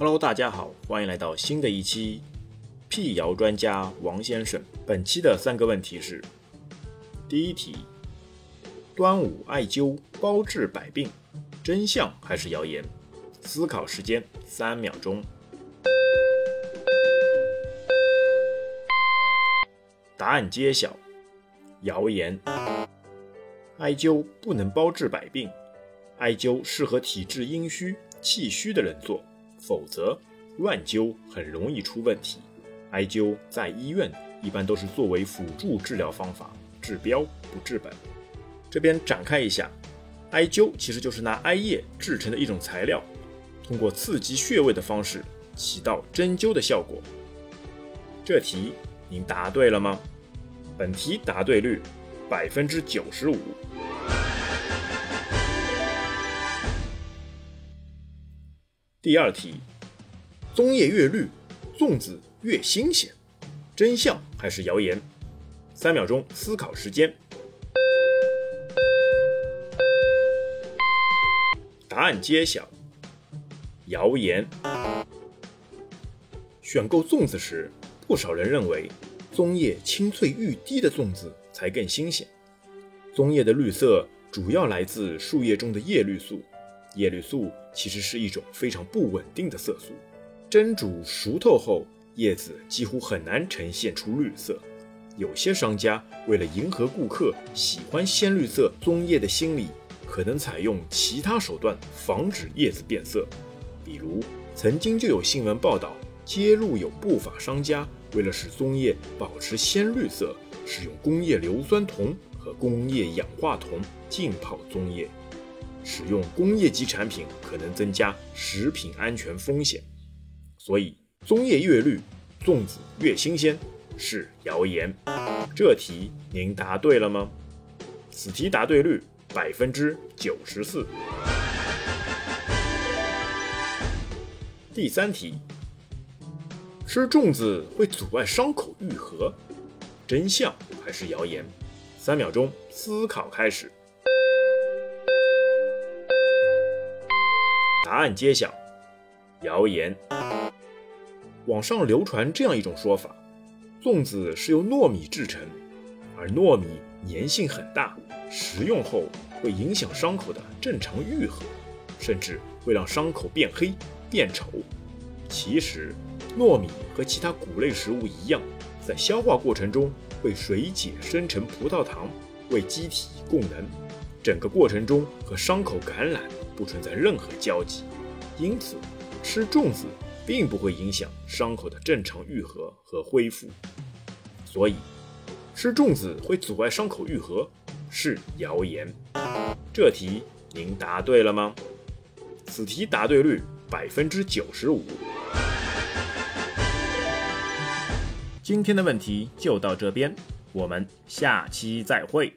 Hello，大家好，欢迎来到新的一期辟谣专家王先生。本期的三个问题是：第一题，端午艾灸包治百病，真相还是谣言？思考时间三秒钟。答案揭晓，谣言。艾灸不能包治百病，艾灸适合体质阴虚、气虚的人做，否则乱灸很容易出问题。艾灸在医院一般都是作为辅助治疗方法，治标不治本。这边展开一下，艾灸其实就是拿艾叶制成的一种材料，通过刺激穴位的方式，起到针灸的效果。这题您答对了吗？本题答对率百分之九十五。第二题，棕叶越绿，粽子越新鲜，真相还是谣言？三秒钟思考时间。答案揭晓，谣言。选购粽子时，不少人认为棕叶青翠欲滴的粽子才更新鲜。棕叶的绿色主要来自树叶中的叶绿素。叶绿素其实是一种非常不稳定的色素，蒸煮熟透后，叶子几乎很难呈现出绿色。有些商家为了迎合顾客喜欢鲜绿色棕叶的心理，可能采用其他手段防止叶子变色。比如，曾经就有新闻报道揭露，有不法商家为了使棕叶保持鲜绿色，使用工业硫酸铜和工业氧化铜浸泡棕叶。使用工业级产品可能增加食品安全风险，所以棕叶越绿，粽子越新鲜是谣言。这题您答对了吗？此题答对率百分之九十四。第三题，吃粽子会阻碍伤口愈合，真相还是谣言？三秒钟思考开始。答案揭晓，谣言。网上流传这样一种说法：粽子是由糯米制成，而糯米粘性很大，食用后会影响伤口的正常愈合，甚至会让伤口变黑变丑。其实，糯米和其他谷类食物一样，在消化过程中会水解生成葡萄糖，为机体供能，整个过程中和伤口感染。不存在任何交集，因此吃粽子并不会影响伤口的正常愈合和恢复。所以，吃粽子会阻碍伤口愈合是谣言。这题您答对了吗？此题答对率百分之九十五。今天的问题就到这边，我们下期再会。